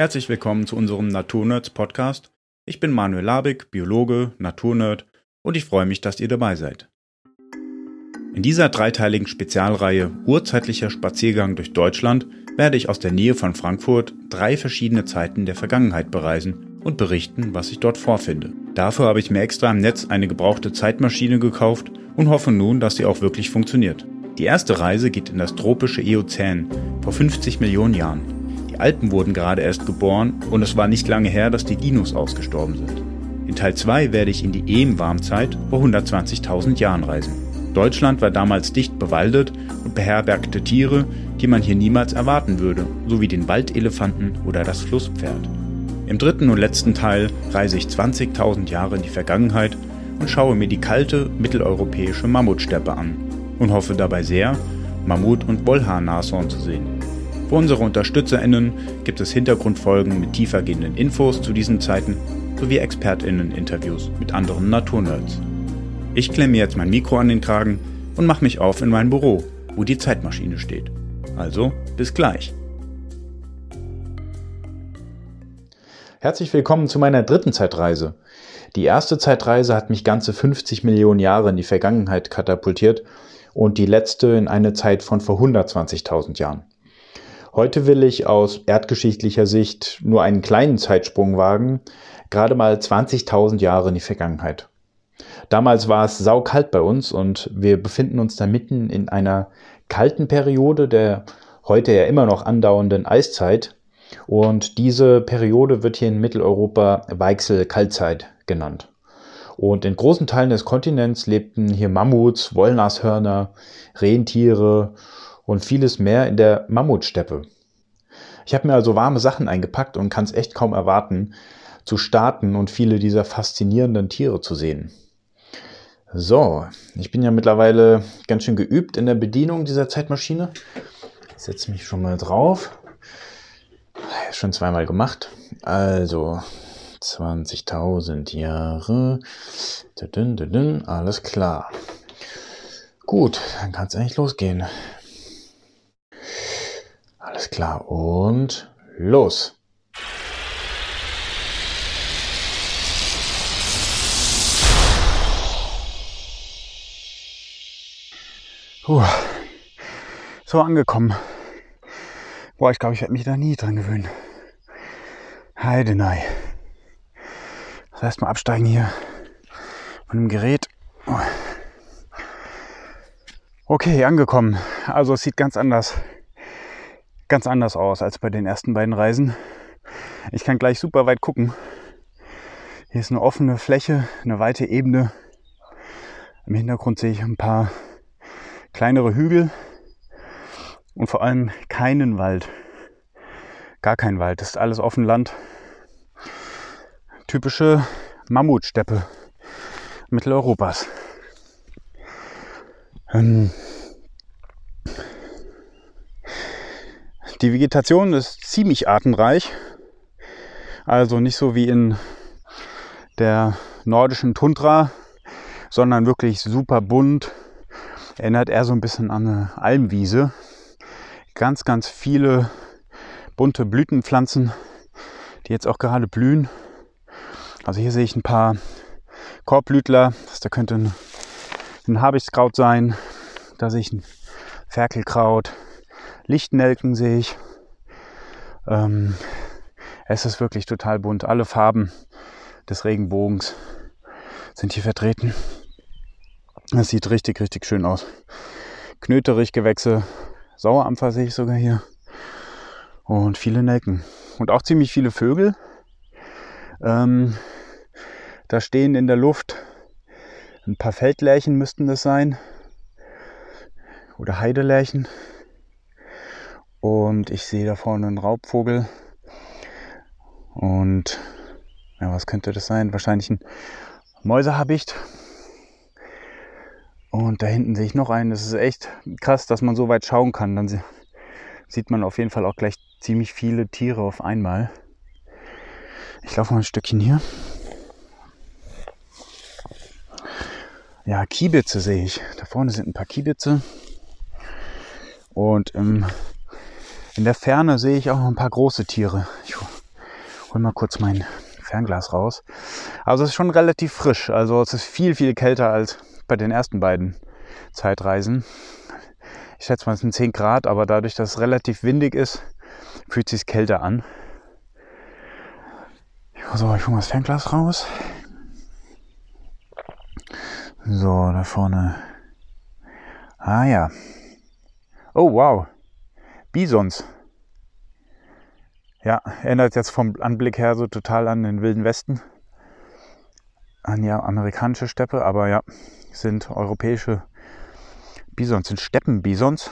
Herzlich willkommen zu unserem Naturnerds Podcast. Ich bin Manuel Labig, Biologe, Naturnerd und ich freue mich, dass ihr dabei seid. In dieser dreiteiligen Spezialreihe Urzeitlicher Spaziergang durch Deutschland werde ich aus der Nähe von Frankfurt drei verschiedene Zeiten der Vergangenheit bereisen und berichten, was ich dort vorfinde. Dafür habe ich mir extra im Netz eine gebrauchte Zeitmaschine gekauft und hoffe nun, dass sie auch wirklich funktioniert. Die erste Reise geht in das tropische Eozän vor 50 Millionen Jahren. Alpen wurden gerade erst geboren und es war nicht lange her, dass die Dinos ausgestorben sind. In Teil 2 werde ich in die Eem-Warmzeit vor 120.000 Jahren reisen. Deutschland war damals dicht bewaldet und beherbergte Tiere, die man hier niemals erwarten würde, sowie den Waldelefanten oder das Flusspferd. Im dritten und letzten Teil reise ich 20.000 Jahre in die Vergangenheit und schaue mir die kalte mitteleuropäische Mammutsteppe an und hoffe dabei sehr, Mammut- und Wollhaar-Nashorn zu sehen. Für unsere UnterstützerInnen gibt es Hintergrundfolgen mit tiefergehenden Infos zu diesen Zeiten sowie ExpertInnen-Interviews mit anderen Naturnerds. Ich klemme jetzt mein Mikro an den Kragen und mache mich auf in mein Büro, wo die Zeitmaschine steht. Also, bis gleich. Herzlich willkommen zu meiner dritten Zeitreise. Die erste Zeitreise hat mich ganze 50 Millionen Jahre in die Vergangenheit katapultiert und die letzte in eine Zeit von vor 120.000 Jahren. Heute will ich aus erdgeschichtlicher Sicht nur einen kleinen Zeitsprung wagen, gerade mal 20.000 Jahre in die Vergangenheit. Damals war es saukalt bei uns und wir befinden uns da mitten in einer kalten Periode der heute ja immer noch andauernden Eiszeit und diese Periode wird hier in Mitteleuropa Weichsel-Kaltzeit genannt. Und in großen Teilen des Kontinents lebten hier Mammuts, Wollnashörner, Rentiere und vieles mehr in der Mammutsteppe. Ich habe mir also warme Sachen eingepackt und kann es echt kaum erwarten, zu starten und viele dieser faszinierenden Tiere zu sehen. So, ich bin ja mittlerweile ganz schön geübt in der Bedienung dieser Zeitmaschine. Ich setze mich schon mal drauf schon zweimal gemacht. Also 20.000 Jahre. Alles klar. Gut, dann kann es eigentlich losgehen. Alles klar und los. Puh. So angekommen. Boah, ich glaube, ich werde mich da nie dran gewöhnen. Heidenei. Das heißt mal absteigen hier von dem Gerät. Okay, angekommen. Also es sieht ganz anders, ganz anders aus als bei den ersten beiden Reisen. Ich kann gleich super weit gucken. Hier ist eine offene Fläche, eine weite Ebene. Im Hintergrund sehe ich ein paar kleinere Hügel und vor allem keinen Wald. Gar kein Wald, das ist alles offen Land. Typische Mammutsteppe Mitteleuropas. Ähm die Vegetation ist ziemlich artenreich. Also nicht so wie in der nordischen Tundra, sondern wirklich super bunt. Erinnert eher so ein bisschen an eine Almwiese ganz, ganz viele bunte Blütenpflanzen, die jetzt auch gerade blühen. Also hier sehe ich ein paar Korbblütler. Das könnte ein, ein Habichtskraut sein. Da sehe ich ein Ferkelkraut. Lichtnelken sehe ich. Ähm, es ist wirklich total bunt. Alle Farben des Regenbogens sind hier vertreten. Es sieht richtig, richtig schön aus. Knöterich Gewächse, Sauerampfer sehe ich sogar hier. Und viele Nelken. Und auch ziemlich viele Vögel. Ähm, da stehen in der Luft ein paar Feldlärchen müssten das sein. Oder Heidelärchen. Und ich sehe da vorne einen Raubvogel. Und ja, was könnte das sein? Wahrscheinlich ein Mäusehabicht. Und da hinten sehe ich noch einen. Das ist echt krass, dass man so weit schauen kann. Dann sieht man auf jeden Fall auch gleich ziemlich viele Tiere auf einmal. Ich laufe mal ein Stückchen hier. Ja, Kiebitze sehe ich. Da vorne sind ein paar Kiebitze. Und im, in der Ferne sehe ich auch noch ein paar große Tiere. Ich hol mal kurz mein Fernglas raus. Also es ist schon relativ frisch. Also es ist viel, viel kälter als bei den ersten beiden Zeitreisen. Ich schätze mal, es sind 10 Grad, aber dadurch, dass es relativ windig ist, fühlt es sich kälter an. So, ich hole mal das Fernglas raus. So, da vorne. Ah ja. Oh, wow. Bisons. Ja, erinnert jetzt vom Anblick her so total an den Wilden Westen. An ja, amerikanische Steppe, aber ja, sind europäische Bisons, sind Steppenbisons.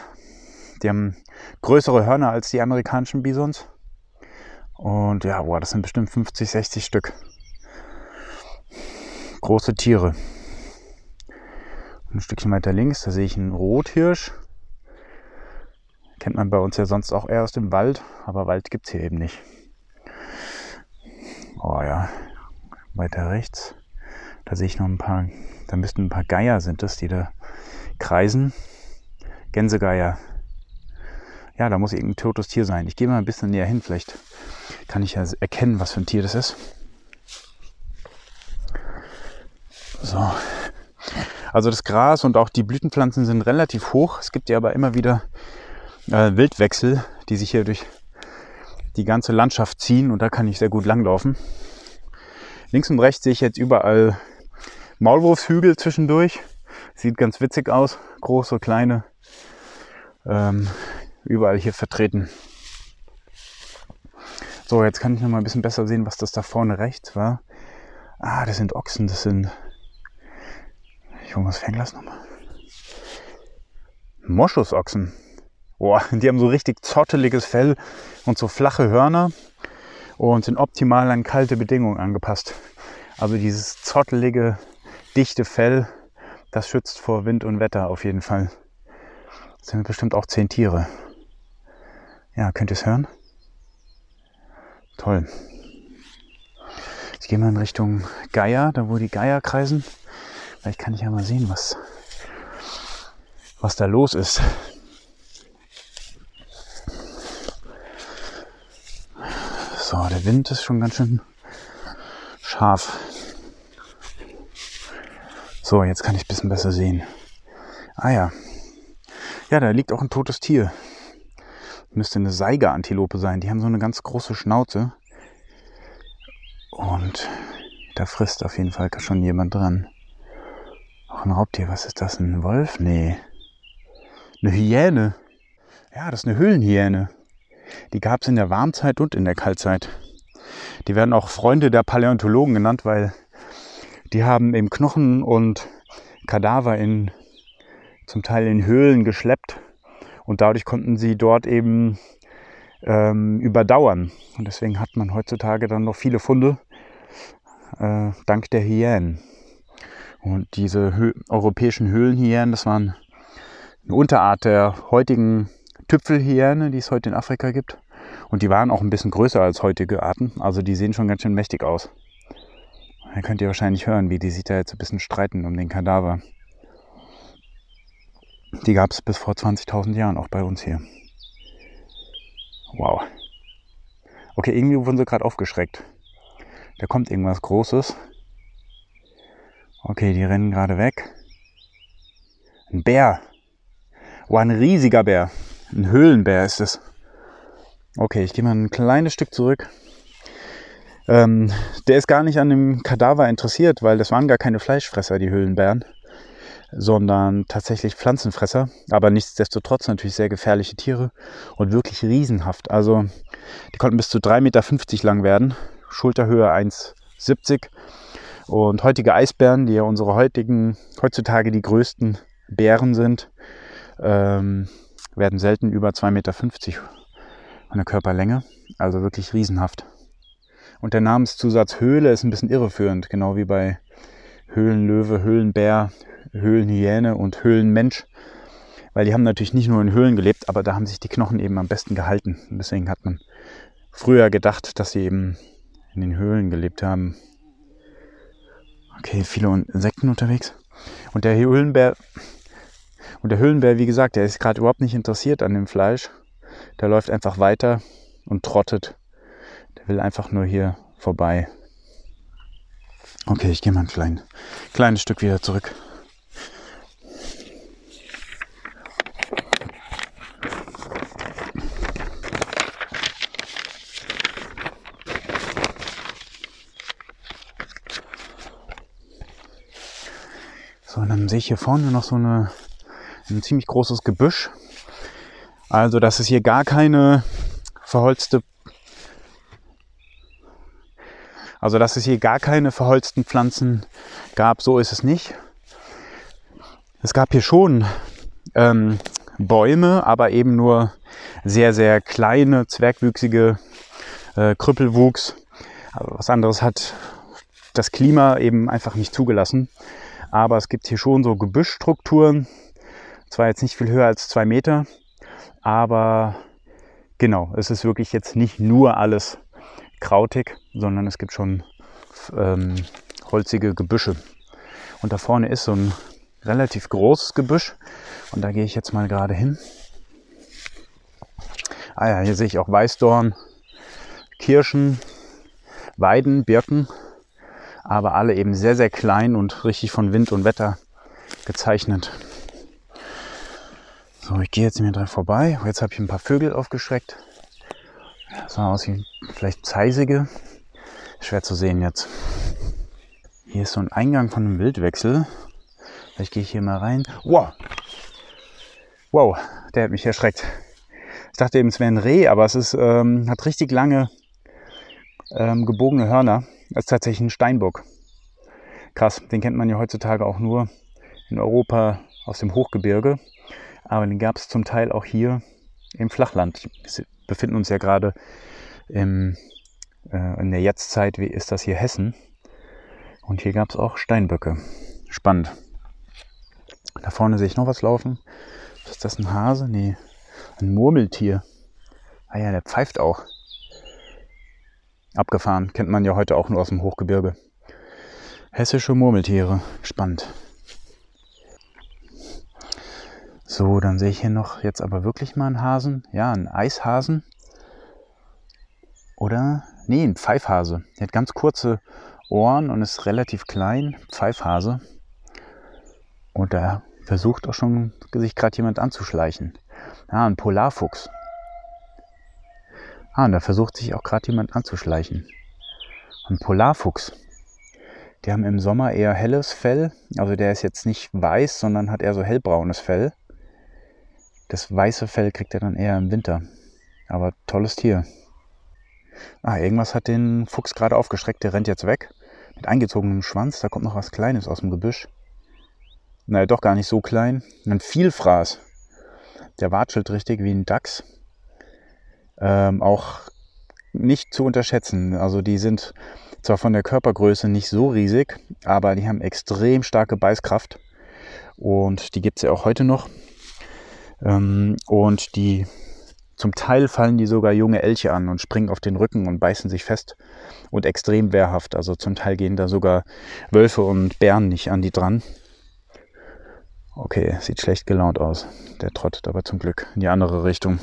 Die haben größere Hörner als die amerikanischen Bisons. Und ja, boah, das sind bestimmt 50, 60 Stück. Große Tiere. Ein Stückchen weiter links, da sehe ich einen Rothirsch. Kennt man bei uns ja sonst auch eher aus dem Wald, aber Wald gibt es hier eben nicht. Oh ja, weiter rechts, da sehe ich noch ein paar, da müssten ein paar Geier sind das, die da kreisen. Gänsegeier. Ja, da muss irgendein totes Tier sein. Ich gehe mal ein bisschen näher hin, vielleicht kann ich ja erkennen, was für ein Tier das ist. So. Also das Gras und auch die Blütenpflanzen sind relativ hoch. Es gibt ja aber immer wieder äh, Wildwechsel, die sich hier durch die ganze Landschaft ziehen und da kann ich sehr gut langlaufen. Links und rechts sehe ich jetzt überall Maulwurfshügel zwischendurch. Sieht ganz witzig aus. Große, kleine. Ähm, überall hier vertreten. So, jetzt kann ich noch mal ein bisschen besser sehen, was das da vorne rechts war. Ah, das sind Ochsen, das sind. Ich hole mal das Fernglas nochmal. Moschusochsen. Boah, die haben so richtig zotteliges Fell und so flache Hörner und sind optimal an kalte Bedingungen angepasst. Also dieses zottelige, dichte Fell, das schützt vor Wind und Wetter auf jeden Fall. Das sind bestimmt auch zehn Tiere. Ja, könnt ihr es hören? Toll. Ich gehe mal in Richtung Geier, da wo die Geier kreisen. Vielleicht kann ich ja mal sehen, was, was da los ist. So, der Wind ist schon ganz schön scharf. So, jetzt kann ich ein bisschen besser sehen. Ah ja. Ja, da liegt auch ein totes Tier. Müsste eine Seigerantilope sein. Die haben so eine ganz große Schnauze. Und da frisst auf jeden Fall schon jemand dran. Auch ein Raubtier. Was ist das? Ein Wolf? Nee. Eine Hyäne. Ja, das ist eine Höhlenhyäne. Die gab es in der Warmzeit und in der Kaltzeit. Die werden auch Freunde der Paläontologen genannt, weil die haben eben Knochen und Kadaver in zum Teil in Höhlen geschleppt und dadurch konnten sie dort eben ähm, überdauern. Und deswegen hat man heutzutage dann noch viele Funde äh, dank der Hyänen. Und diese Hö europäischen Höhlenhyänen, das waren eine Unterart der heutigen Tüpfelhyäne, die es heute in Afrika gibt. Und die waren auch ein bisschen größer als heutige Arten. Also die sehen schon ganz schön mächtig aus. Da könnt ihr wahrscheinlich hören, wie die sich da jetzt ein bisschen streiten um den Kadaver. Die gab es bis vor 20.000 Jahren auch bei uns hier. Wow. Okay, irgendwie wurden sie gerade aufgeschreckt. Da kommt irgendwas Großes. Okay, die rennen gerade weg. Ein Bär. Wow, ein riesiger Bär. Ein Höhlenbär ist es. Okay, ich gehe mal ein kleines Stück zurück. Ähm, der ist gar nicht an dem Kadaver interessiert, weil das waren gar keine Fleischfresser, die Höhlenbären, sondern tatsächlich Pflanzenfresser. Aber nichtsdestotrotz natürlich sehr gefährliche Tiere und wirklich riesenhaft. Also die konnten bis zu 3,50 Meter lang werden, Schulterhöhe 1,70 und heutige Eisbären, die ja unsere heutigen, heutzutage die größten Bären sind, ähm, werden selten über 2,50 Meter von der Körperlänge. Also wirklich riesenhaft. Und der Namenszusatz Höhle ist ein bisschen irreführend, genau wie bei Höhlenlöwe, Höhlenbär, Höhlenhyäne und Höhlenmensch. Weil die haben natürlich nicht nur in Höhlen gelebt, aber da haben sich die Knochen eben am besten gehalten. Und deswegen hat man früher gedacht, dass sie eben in den Höhlen gelebt haben. Okay, viele Insekten unterwegs. Und der Höhlenbär und der Höhlenbär, wie gesagt, der ist gerade überhaupt nicht interessiert an dem Fleisch. Der läuft einfach weiter und trottet Der will einfach nur hier vorbei. Okay, ich gehe mal ein klein, kleines Stück wieder zurück. So, und dann sehe ich hier vorne noch so eine, ein ziemlich großes Gebüsch. Also, dass es hier gar keine verholzte also, dass es hier gar keine verholzten Pflanzen gab, so ist es nicht. Es gab hier schon ähm, Bäume, aber eben nur sehr, sehr kleine, zwergwüchsige äh, Krüppelwuchs. Aber was anderes hat das Klima eben einfach nicht zugelassen. Aber es gibt hier schon so Gebüschstrukturen. Zwar jetzt nicht viel höher als zwei Meter, aber genau, es ist wirklich jetzt nicht nur alles krautig, sondern es gibt schon ähm, holzige Gebüsche. Und da vorne ist so ein relativ großes Gebüsch und da gehe ich jetzt mal gerade hin. Ah ja, hier sehe ich auch Weißdorn, Kirschen, Weiden, Birken, aber alle eben sehr, sehr klein und richtig von Wind und Wetter gezeichnet. So, ich gehe jetzt mir dran vorbei. Jetzt habe ich ein paar Vögel aufgeschreckt. Das sah aus wie vielleicht Zeisige. Schwer zu sehen jetzt. Hier ist so ein Eingang von einem Wildwechsel. Vielleicht gehe ich hier mal rein. Wow! Wow, der hat mich erschreckt. Ich dachte eben, es wäre ein Reh, aber es ist, ähm, hat richtig lange ähm, gebogene Hörner. Das ist tatsächlich ein Steinbock. Krass, den kennt man ja heutzutage auch nur in Europa aus dem Hochgebirge. Aber den gab es zum Teil auch hier im Flachland befinden uns ja gerade im, äh, in der Jetztzeit, wie ist das hier Hessen. Und hier gab es auch Steinböcke. Spannend. Da vorne sehe ich noch was laufen. Ist das ein Hase? Nee, ein Murmeltier. Ah ja, der pfeift auch. Abgefahren. Kennt man ja heute auch nur aus dem Hochgebirge. Hessische Murmeltiere. Spannend. So, dann sehe ich hier noch jetzt aber wirklich mal einen Hasen. Ja, einen Eishasen. Oder, nee, ein Pfeifhase. Der hat ganz kurze Ohren und ist relativ klein. Pfeifhase. Und da versucht auch schon sich gerade jemand anzuschleichen. Ah, ein Polarfuchs. Ah, und da versucht sich auch gerade jemand anzuschleichen. Ein Polarfuchs. Die haben im Sommer eher helles Fell. Also der ist jetzt nicht weiß, sondern hat eher so hellbraunes Fell. Das weiße Fell kriegt er dann eher im Winter. Aber tolles Tier. Ah, irgendwas hat den Fuchs gerade aufgeschreckt. Der rennt jetzt weg. Mit eingezogenem Schwanz. Da kommt noch was Kleines aus dem Gebüsch. Naja, doch gar nicht so klein. Ein Vielfraß. Der watschelt richtig wie ein Dachs. Ähm, auch nicht zu unterschätzen. Also die sind zwar von der Körpergröße nicht so riesig, aber die haben extrem starke Beißkraft. Und die gibt es ja auch heute noch. Ähm, und die zum Teil fallen die sogar junge Elche an und springen auf den Rücken und beißen sich fest und extrem wehrhaft. Also zum Teil gehen da sogar Wölfe und Bären nicht an die dran. Okay, sieht schlecht gelaunt aus. Der trottet aber zum Glück in die andere Richtung.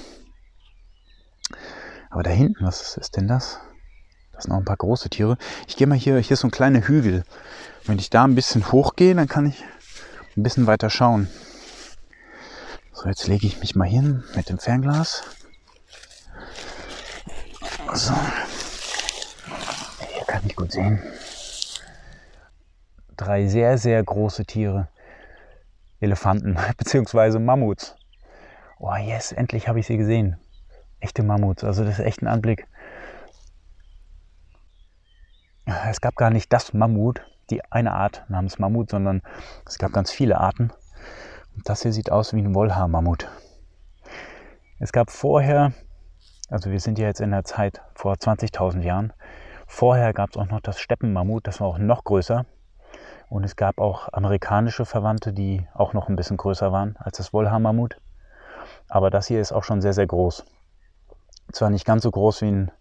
Aber da hinten, was ist denn das? Das sind noch ein paar große Tiere. Ich gehe mal hier, hier ist so ein kleiner Hügel. Wenn ich da ein bisschen hochgehe, dann kann ich ein bisschen weiter schauen. Jetzt lege ich mich mal hin mit dem Fernglas. So. Hier kann ich gut sehen. Drei sehr, sehr große Tiere. Elefanten bzw. Mammuts. Oh yes, endlich habe ich sie gesehen. Echte Mammuts. Also das ist echt ein Anblick. Es gab gar nicht das Mammut, die eine Art namens Mammut, sondern es gab ganz viele Arten. Das hier sieht aus wie ein Wollhaarmammut. Es gab vorher, also wir sind ja jetzt in der Zeit vor 20.000 Jahren, vorher gab es auch noch das Steppenmammut, das war auch noch größer. Und es gab auch amerikanische Verwandte, die auch noch ein bisschen größer waren als das Wollhaarmammut. Aber das hier ist auch schon sehr, sehr groß. Zwar nicht ganz so groß wie ein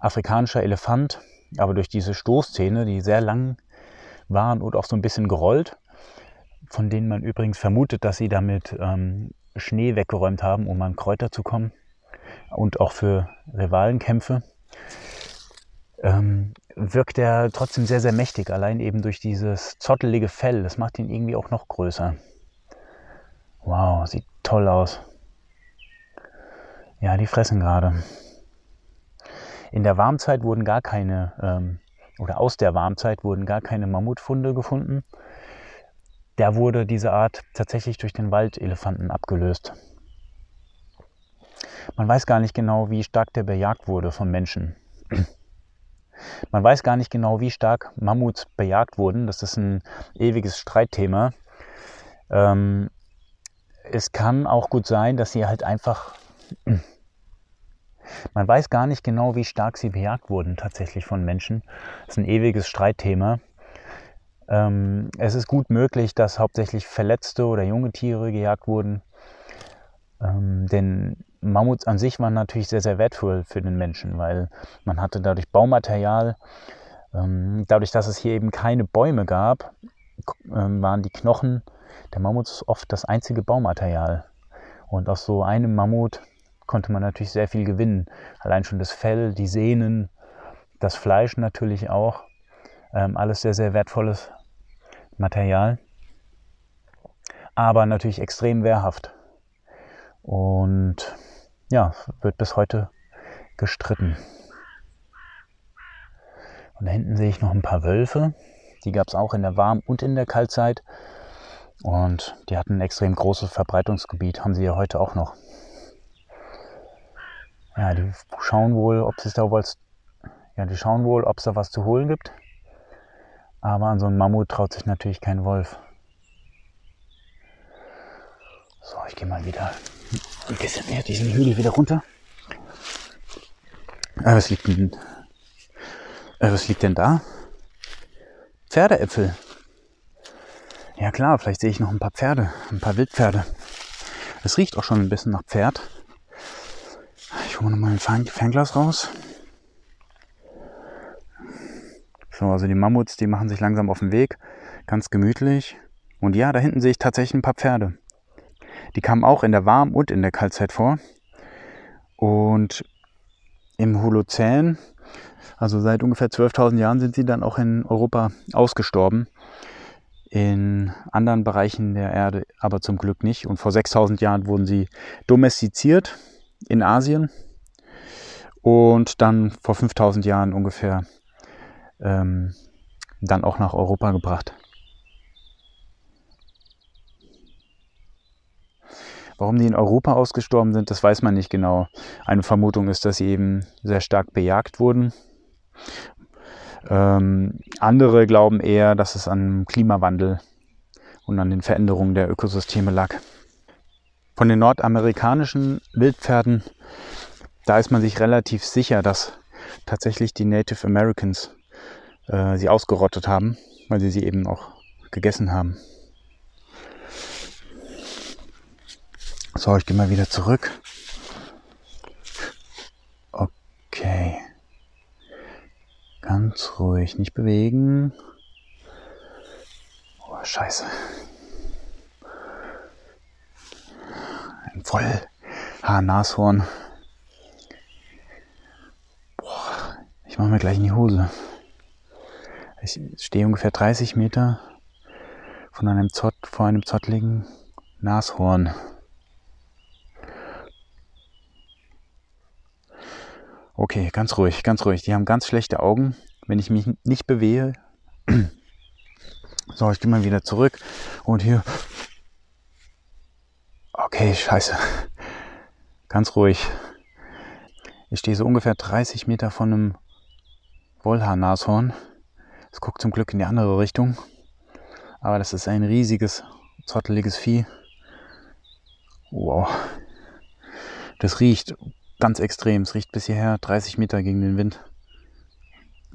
afrikanischer Elefant, aber durch diese Stoßzähne, die sehr lang waren und auch so ein bisschen gerollt, von denen man übrigens vermutet, dass sie damit ähm, Schnee weggeräumt haben, um an Kräuter zu kommen und auch für Rivalenkämpfe. ähm, wirkt er trotzdem sehr, sehr mächtig, allein eben durch dieses zottelige Fell. Das macht ihn irgendwie auch noch größer. Wow, sieht toll aus. Ja, die fressen gerade. In der Warmzeit wurden gar keine, ähm, oder aus der Warmzeit wurden gar keine Mammutfunde gefunden. Da wurde diese Art tatsächlich durch den Waldelefanten abgelöst. Man weiß gar nicht genau, wie stark der bejagt wurde von Menschen. Man weiß gar nicht genau, wie stark Mammuts bejagt wurden. Das ist ein ewiges Streitthema. Ähm, es kann auch gut sein, dass sie halt einfach. Man weiß gar nicht genau, wie stark sie bejagt wurden tatsächlich von Menschen. Das ist ein ewiges Streitthema. Ähm, es ist gut möglich, dass hauptsächlich verletzte oder junge Tiere gejagt wurden. Ähm, denn Mammuts an sich waren natürlich sehr, sehr wertvoll für den Menschen, weil man hatte dadurch Baumaterial. Ähm, dadurch, dass es hier eben keine Bäume gab, ähm, waren die Knochen der Mammuts oft das einzige Baumaterial. Und aus so einem Mammut konnte man natürlich sehr viel gewinnen. Allein schon das Fell, die Sehnen, das Fleisch natürlich auch. Ähm, alles sehr, sehr wertvolles Material. Aber natürlich extrem wehrhaft. Und ja, wird bis heute gestritten. Und da hinten sehe ich noch ein paar Wölfe. Die gab es auch in der Warm- und in der Kaltzeit. Und die hatten ein extrem großes Verbreitungsgebiet, haben sie ja heute auch noch. Ja, die schauen wohl, ob es da was, ja, die schauen wohl, ob es da was zu holen gibt. Aber an so einem Mammut traut sich natürlich kein Wolf. So, ich gehe mal wieder ein bisschen mehr diesen Hügel wieder runter. Äh, was liegt denn, äh, was liegt denn da? Pferdeäpfel. Ja klar, vielleicht sehe ich noch ein paar Pferde, ein paar Wildpferde. Es riecht auch schon ein bisschen nach Pferd. Ich hole nochmal ein Fernglas raus. So, also die Mammuts, die machen sich langsam auf den Weg. Ganz gemütlich. Und ja, da hinten sehe ich tatsächlich ein paar Pferde. Die kamen auch in der Warm- und in der Kaltzeit vor. Und im Holozän, also seit ungefähr 12.000 Jahren, sind sie dann auch in Europa ausgestorben. In anderen Bereichen der Erde aber zum Glück nicht. Und vor 6000 Jahren wurden sie domestiziert in Asien und dann vor 5000 Jahren ungefähr ähm, dann auch nach Europa gebracht. Warum die in Europa ausgestorben sind, das weiß man nicht genau. Eine Vermutung ist, dass sie eben sehr stark bejagt wurden. Ähm, andere glauben eher, dass es an Klimawandel und an den Veränderungen der Ökosysteme lag. Von den nordamerikanischen Wildpferden, da ist man sich relativ sicher, dass tatsächlich die Native Americans äh, sie ausgerottet haben, weil sie sie eben auch gegessen haben. So, ich gehe mal wieder zurück. Okay. Ganz ruhig, nicht bewegen. Oh, scheiße. Ein Vollhaar-Nashorn. Boah, ich mache mir gleich in die Hose. Ich stehe ungefähr 30 Meter von einem Zott, vor einem zottligen Nashorn. Okay, ganz ruhig, ganz ruhig. Die haben ganz schlechte Augen. Wenn ich mich nicht bewege. So, ich gehe mal wieder zurück. Und hier. Okay, scheiße. Ganz ruhig. Ich stehe so ungefähr 30 Meter von einem Wollhaar-Nashorn. Es guckt zum Glück in die andere Richtung. Aber das ist ein riesiges, zotteliges Vieh. Wow. Das riecht ganz extrem. Es riecht bis hierher 30 Meter gegen den Wind.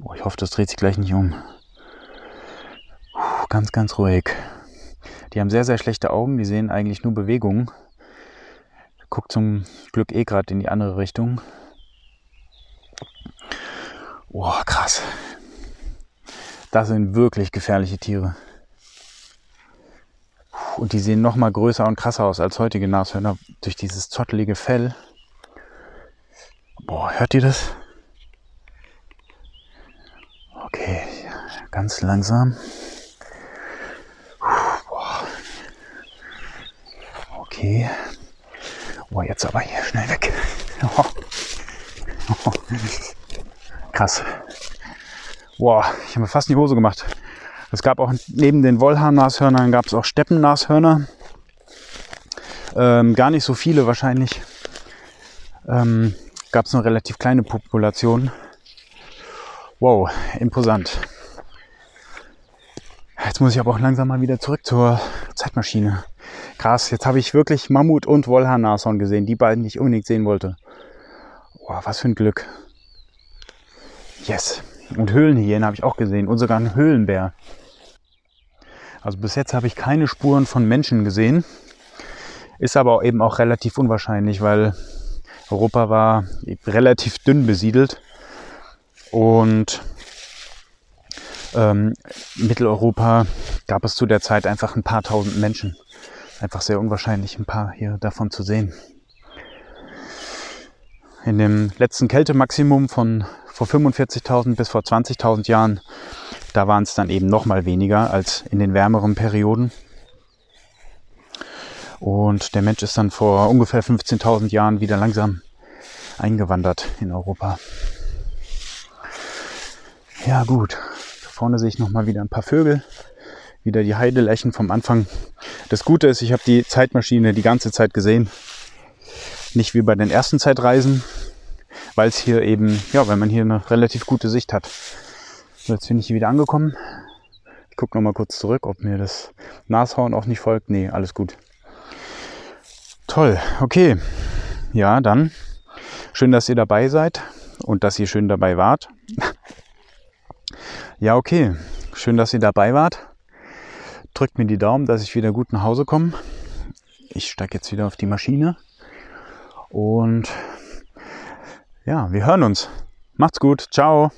Oh, ich hoffe, das dreht sich gleich nicht um. Puh, ganz, ganz ruhig. Die haben sehr, sehr schlechte Augen. Die sehen eigentlich nur Bewegungen. Guckt zum Glück eh gerade in die andere Richtung. Oh, krass. Das sind wirklich gefährliche Tiere. Und die sehen noch mal größer und krasser aus als heutige Nashörner durch dieses zottelige Fell. Boah, hört ihr das? Okay, ganz langsam. Okay. Oh, jetzt aber hier schnell weg. Krass. Boah, ich habe mir fast in die Hose gemacht. Es gab auch neben den Wollhaarnashörnern gab es auch Steppennashörner. Ähm, gar nicht so viele wahrscheinlich. Ähm, gab es eine relativ kleine Population. Wow, imposant. Jetzt muss ich aber auch langsam mal wieder zurück zur Zeitmaschine. Krass, jetzt habe ich wirklich Mammut und Wollhaarnashorn gesehen, die beiden, die ich unbedingt sehen wollte. Wow, was für ein Glück. Yes. Und Höhlenhyänen habe ich auch gesehen und sogar einen Höhlenbär. Also bis jetzt habe ich keine Spuren von Menschen gesehen. Ist aber eben auch relativ unwahrscheinlich, weil Europa war relativ dünn besiedelt und ähm, Mitteleuropa gab es zu der Zeit einfach ein paar tausend Menschen. Einfach sehr unwahrscheinlich, ein paar hier davon zu sehen. In dem letzten Kältemaximum von vor 45.000 bis vor 20.000 Jahren, da waren es dann eben noch mal weniger als in den wärmeren Perioden. Und der Mensch ist dann vor ungefähr 15.000 Jahren wieder langsam eingewandert in Europa. Ja gut, da vorne sehe ich noch mal wieder ein paar Vögel, wieder die Heidelächen vom Anfang. Das Gute ist, ich habe die Zeitmaschine die ganze Zeit gesehen. Nicht wie bei den ersten Zeitreisen, weil es hier eben, ja, weil man hier eine relativ gute Sicht hat. So, jetzt bin ich hier wieder angekommen. Ich gucke noch mal kurz zurück, ob mir das Nashorn auch nicht folgt. Nee, alles gut. Toll, okay. Ja, dann schön, dass ihr dabei seid und dass ihr schön dabei wart. ja, okay. Schön, dass ihr dabei wart. Drückt mir die Daumen, dass ich wieder gut nach Hause komme. Ich steige jetzt wieder auf die Maschine und ja, wir hören uns. Macht's gut. Ciao.